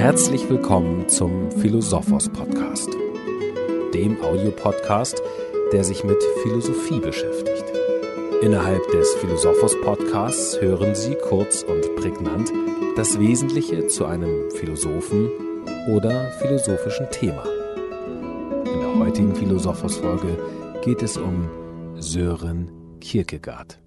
Herzlich willkommen zum Philosophos Podcast, dem Audiopodcast, der sich mit Philosophie beschäftigt. Innerhalb des Philosophos Podcasts hören Sie kurz und prägnant das Wesentliche zu einem Philosophen oder philosophischen Thema. In der heutigen Philosophos Folge geht es um Sören Kierkegaard.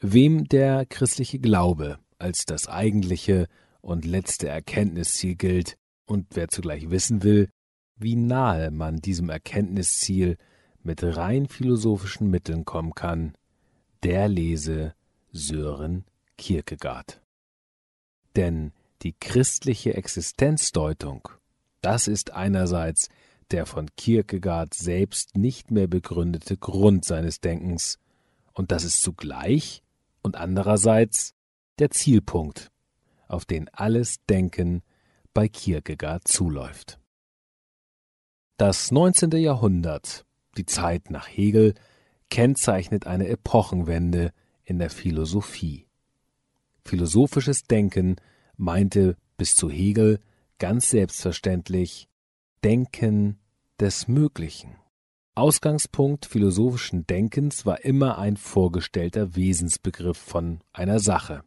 Wem der christliche Glaube als das eigentliche und letzte Erkenntnisziel gilt und wer zugleich wissen will, wie nahe man diesem Erkenntnisziel mit rein philosophischen Mitteln kommen kann, der lese Sören Kierkegaard. Denn die christliche Existenzdeutung, das ist einerseits der von Kierkegaard selbst nicht mehr begründete Grund seines Denkens, und das ist zugleich und andererseits der Zielpunkt, auf den alles Denken bei Kierkegaard zuläuft. Das 19. Jahrhundert, die Zeit nach Hegel, kennzeichnet eine Epochenwende in der Philosophie. Philosophisches Denken meinte bis zu Hegel ganz selbstverständlich Denken des Möglichen. Ausgangspunkt philosophischen Denkens war immer ein vorgestellter Wesensbegriff von einer Sache,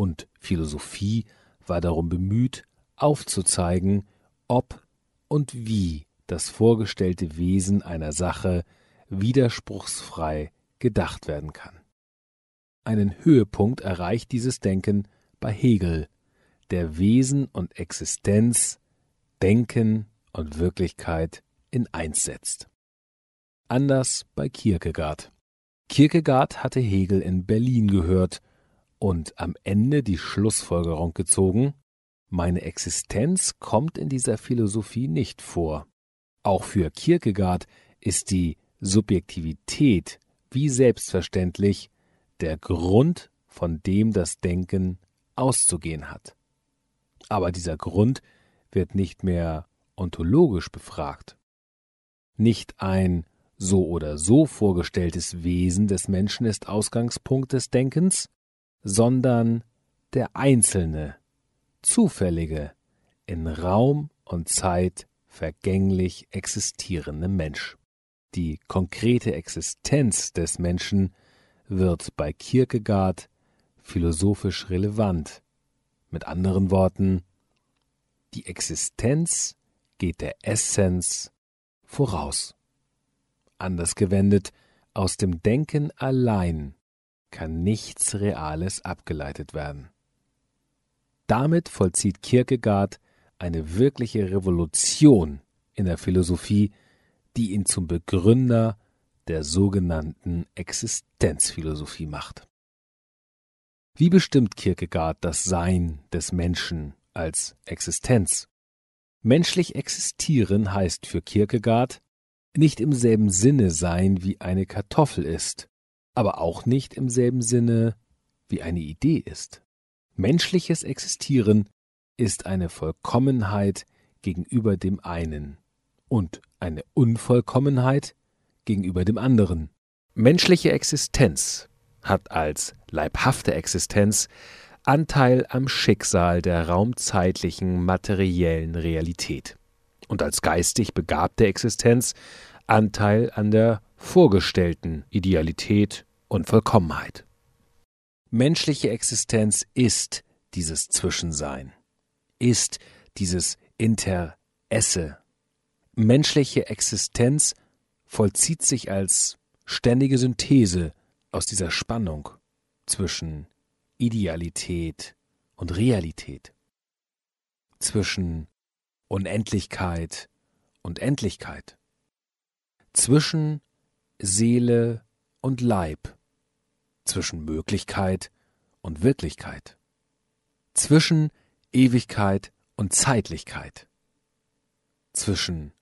und Philosophie war darum bemüht, aufzuzeigen, ob und wie das vorgestellte Wesen einer Sache widerspruchsfrei gedacht werden kann. Einen Höhepunkt erreicht dieses Denken bei Hegel, der Wesen und Existenz, Denken und Wirklichkeit in eins setzt anders bei Kierkegaard. Kierkegaard hatte Hegel in Berlin gehört und am Ende die Schlussfolgerung gezogen, meine Existenz kommt in dieser Philosophie nicht vor. Auch für Kierkegaard ist die Subjektivität wie selbstverständlich der Grund, von dem das Denken auszugehen hat. Aber dieser Grund wird nicht mehr ontologisch befragt. Nicht ein so oder so vorgestelltes Wesen des Menschen ist Ausgangspunkt des Denkens, sondern der einzelne, zufällige, in Raum und Zeit vergänglich existierende Mensch. Die konkrete Existenz des Menschen wird bei Kierkegaard philosophisch relevant. Mit anderen Worten, die Existenz geht der Essenz voraus. Anders gewendet, aus dem Denken allein kann nichts Reales abgeleitet werden. Damit vollzieht Kierkegaard eine wirkliche Revolution in der Philosophie, die ihn zum Begründer der sogenannten Existenzphilosophie macht. Wie bestimmt Kierkegaard das Sein des Menschen als Existenz? Menschlich existieren heißt für Kierkegaard nicht im selben Sinne sein, wie eine Kartoffel ist, aber auch nicht im selben Sinne, wie eine Idee ist. Menschliches Existieren ist eine Vollkommenheit gegenüber dem einen und eine Unvollkommenheit gegenüber dem anderen. Menschliche Existenz hat als leibhafte Existenz Anteil am Schicksal der raumzeitlichen materiellen Realität und als geistig begabte Existenz Anteil an der vorgestellten Idealität und Vollkommenheit. Menschliche Existenz ist dieses Zwischensein, ist dieses Interesse. Menschliche Existenz vollzieht sich als ständige Synthese aus dieser Spannung zwischen Idealität und Realität, zwischen Unendlichkeit und Endlichkeit, zwischen Seele und Leib, zwischen Möglichkeit und Wirklichkeit, zwischen Ewigkeit und Zeitlichkeit, zwischen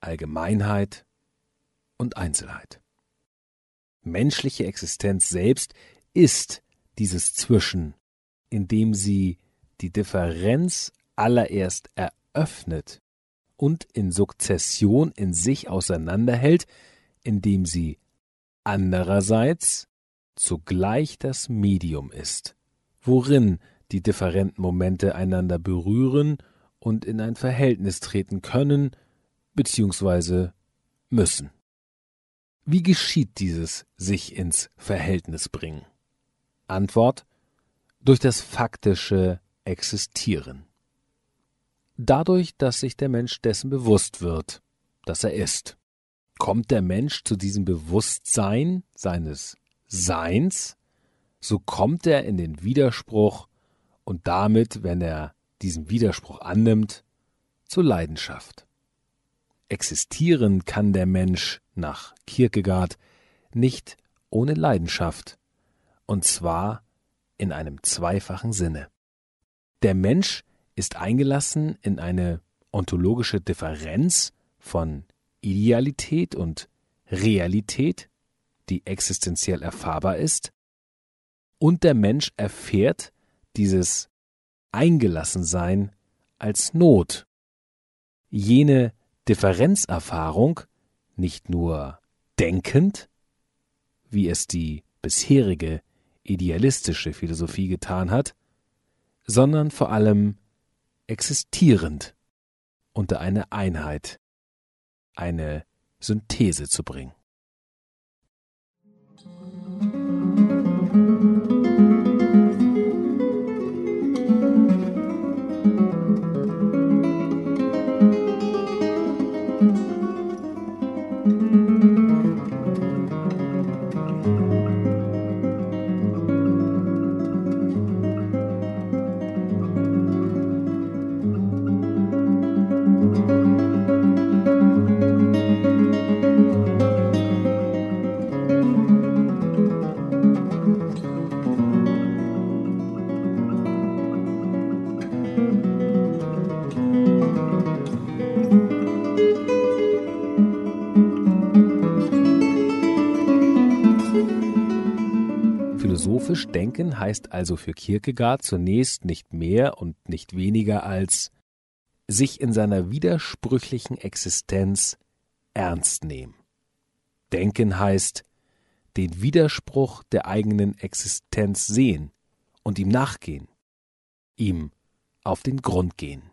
Allgemeinheit und Einzelheit. Menschliche Existenz selbst ist dieses Zwischen, indem sie die Differenz allererst erörtert öffnet und in Sukzession in sich auseinanderhält, indem sie andererseits zugleich das Medium ist, worin die differenten Momente einander berühren und in ein Verhältnis treten können bzw. müssen. Wie geschieht dieses sich ins Verhältnis bringen? Antwort durch das faktische Existieren. Dadurch, dass sich der Mensch dessen bewusst wird, dass er ist. Kommt der Mensch zu diesem Bewusstsein seines Seins, so kommt er in den Widerspruch und damit, wenn er diesen Widerspruch annimmt, zur Leidenschaft. Existieren kann der Mensch nach Kierkegaard nicht ohne Leidenschaft, und zwar in einem zweifachen Sinne. Der Mensch ist eingelassen in eine ontologische Differenz von Idealität und Realität, die existenziell erfahrbar ist, und der Mensch erfährt dieses Eingelassensein als Not. Jene Differenzerfahrung nicht nur denkend, wie es die bisherige idealistische Philosophie getan hat, sondern vor allem existierend unter eine Einheit, eine Synthese zu bringen. Philosophisch denken heißt also für Kierkegaard zunächst nicht mehr und nicht weniger als sich in seiner widersprüchlichen Existenz ernst nehmen. Denken heißt den Widerspruch der eigenen Existenz sehen und ihm nachgehen, ihm auf den Grund gehen.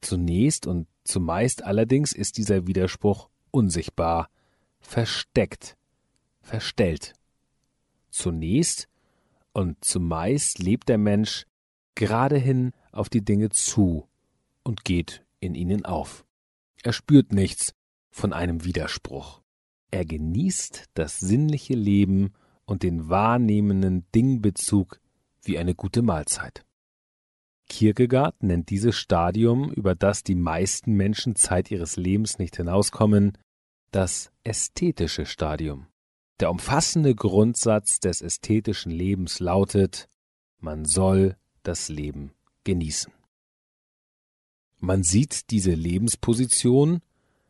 Zunächst und zumeist allerdings ist dieser Widerspruch unsichtbar, versteckt, verstellt. Zunächst und zumeist lebt der Mensch geradehin auf die Dinge zu und geht in ihnen auf. Er spürt nichts von einem Widerspruch. Er genießt das sinnliche Leben und den wahrnehmenden Dingbezug wie eine gute Mahlzeit. Kierkegaard nennt dieses Stadium, über das die meisten Menschen Zeit ihres Lebens nicht hinauskommen, das ästhetische Stadium. Der umfassende Grundsatz des ästhetischen Lebens lautet, man soll das Leben genießen. Man sieht diese Lebensposition,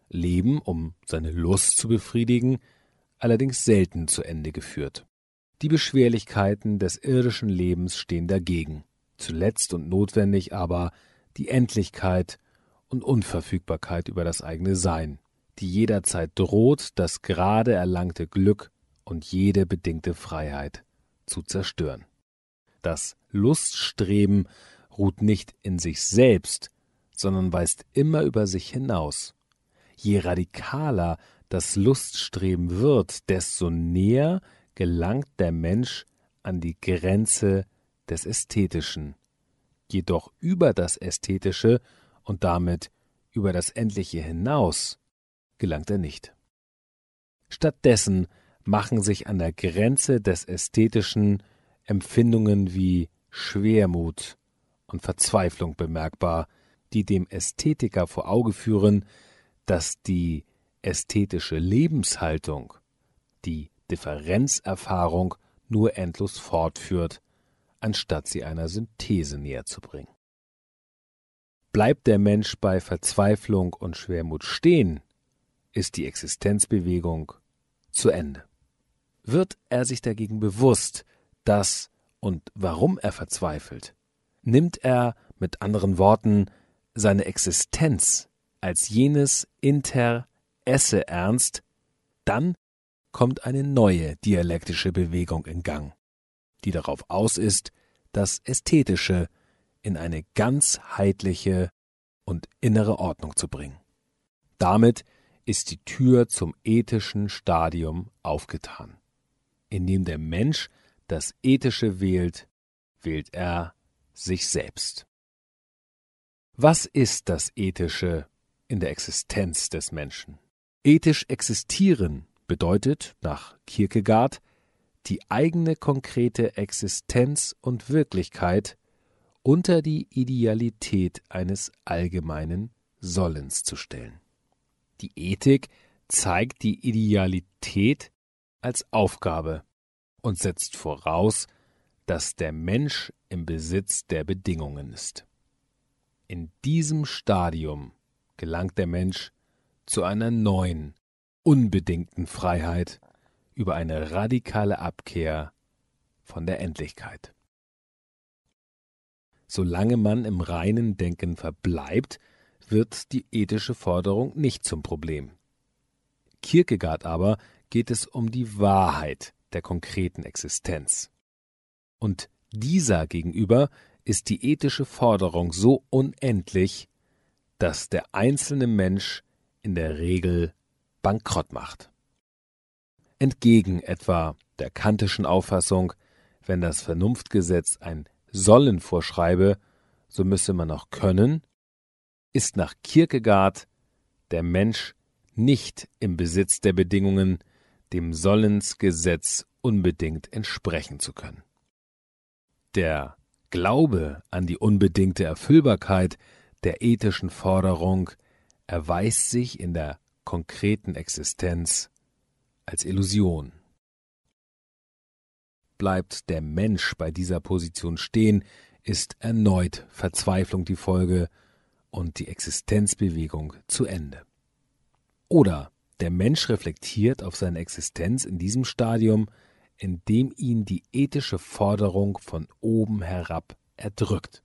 Leben, um seine Lust zu befriedigen, allerdings selten zu Ende geführt. Die Beschwerlichkeiten des irdischen Lebens stehen dagegen, zuletzt und notwendig aber die Endlichkeit und Unverfügbarkeit über das eigene Sein, die jederzeit droht, das gerade erlangte Glück und jede bedingte Freiheit zu zerstören. Das Luststreben ruht nicht in sich selbst, sondern weist immer über sich hinaus. Je radikaler das Luststreben wird, desto näher gelangt der Mensch an die Grenze des Ästhetischen. Jedoch über das Ästhetische und damit über das Endliche hinaus gelangt er nicht. Stattdessen machen sich an der Grenze des Ästhetischen Empfindungen wie Schwermut und Verzweiflung bemerkbar, die dem Ästhetiker vor Auge führen, dass die ästhetische Lebenshaltung, die Differenzerfahrung nur endlos fortführt, anstatt sie einer Synthese näher zu bringen. Bleibt der Mensch bei Verzweiflung und Schwermut stehen, ist die Existenzbewegung zu Ende wird er sich dagegen bewusst, dass und warum er verzweifelt, nimmt er mit anderen Worten seine Existenz als jenes Inter esse ernst, dann kommt eine neue dialektische Bewegung in Gang, die darauf aus ist, das Ästhetische in eine ganzheitliche und innere Ordnung zu bringen. Damit ist die Tür zum ethischen Stadium aufgetan. Indem der Mensch das Ethische wählt, wählt er sich selbst. Was ist das Ethische in der Existenz des Menschen? Ethisch existieren bedeutet nach Kierkegaard die eigene konkrete Existenz und Wirklichkeit unter die Idealität eines allgemeinen Sollens zu stellen. Die Ethik zeigt die Idealität als Aufgabe und setzt voraus, dass der Mensch im Besitz der Bedingungen ist. In diesem Stadium gelangt der Mensch zu einer neuen, unbedingten Freiheit über eine radikale Abkehr von der Endlichkeit. Solange man im reinen Denken verbleibt, wird die ethische Forderung nicht zum Problem. Kierkegaard aber geht es um die Wahrheit der konkreten Existenz. Und dieser gegenüber ist die ethische Forderung so unendlich, dass der einzelne Mensch in der Regel bankrott macht. Entgegen etwa der kantischen Auffassung, wenn das Vernunftgesetz ein Sollen vorschreibe, so müsse man auch können, ist nach Kierkegaard der Mensch nicht im Besitz der Bedingungen, dem Sollensgesetz unbedingt entsprechen zu können. Der Glaube an die unbedingte Erfüllbarkeit der ethischen Forderung erweist sich in der konkreten Existenz als Illusion. Bleibt der Mensch bei dieser Position stehen, ist erneut Verzweiflung die Folge und die Existenzbewegung zu Ende. Oder der Mensch reflektiert auf seine Existenz in diesem Stadium, indem ihn die ethische Forderung von oben herab erdrückt.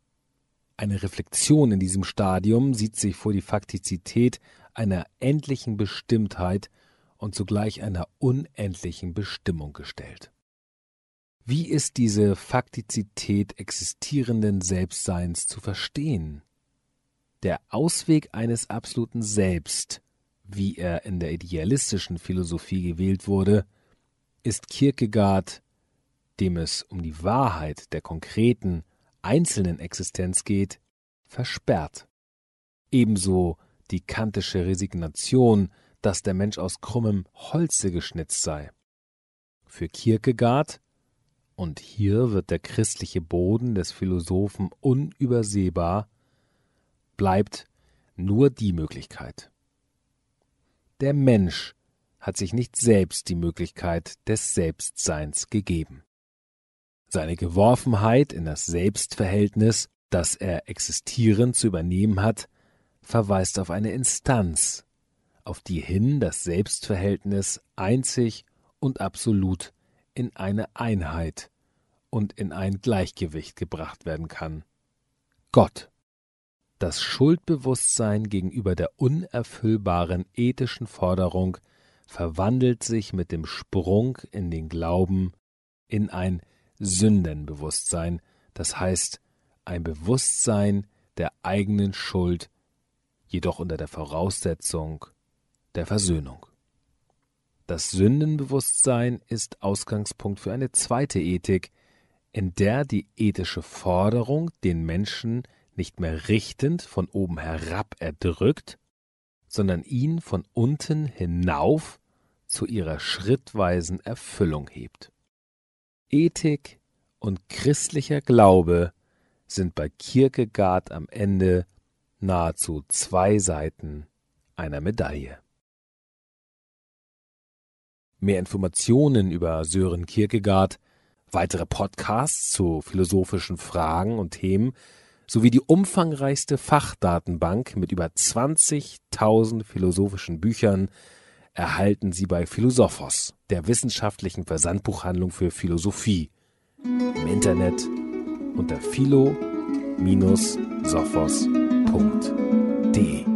Eine Reflexion in diesem Stadium sieht sich vor die Faktizität einer endlichen Bestimmtheit und zugleich einer unendlichen Bestimmung gestellt. Wie ist diese Faktizität existierenden Selbstseins zu verstehen? Der Ausweg eines absoluten Selbst, wie er in der idealistischen Philosophie gewählt wurde, ist Kierkegaard, dem es um die Wahrheit der konkreten, einzelnen Existenz geht, versperrt. Ebenso die kantische Resignation, dass der Mensch aus krummem Holze geschnitzt sei. Für Kierkegaard, und hier wird der christliche Boden des Philosophen unübersehbar, bleibt nur die Möglichkeit. Der Mensch hat sich nicht selbst die Möglichkeit des Selbstseins gegeben. Seine Geworfenheit in das Selbstverhältnis, das er existierend zu übernehmen hat, verweist auf eine Instanz, auf die hin das Selbstverhältnis einzig und absolut in eine Einheit und in ein Gleichgewicht gebracht werden kann. Gott. Das Schuldbewusstsein gegenüber der unerfüllbaren ethischen Forderung verwandelt sich mit dem Sprung in den Glauben in ein Sündenbewusstsein, das heißt ein Bewusstsein der eigenen Schuld, jedoch unter der Voraussetzung der Versöhnung. Das Sündenbewusstsein ist Ausgangspunkt für eine zweite Ethik, in der die ethische Forderung den Menschen nicht mehr richtend von oben herab erdrückt, sondern ihn von unten hinauf zu ihrer schrittweisen Erfüllung hebt. Ethik und christlicher Glaube sind bei Kierkegaard am Ende nahezu zwei Seiten einer Medaille. Mehr Informationen über Sören Kierkegaard, weitere Podcasts zu philosophischen Fragen und Themen sowie die umfangreichste Fachdatenbank mit über 20.000 philosophischen Büchern erhalten Sie bei Philosophos, der wissenschaftlichen Versandbuchhandlung für Philosophie, im Internet unter philo-sophos.de.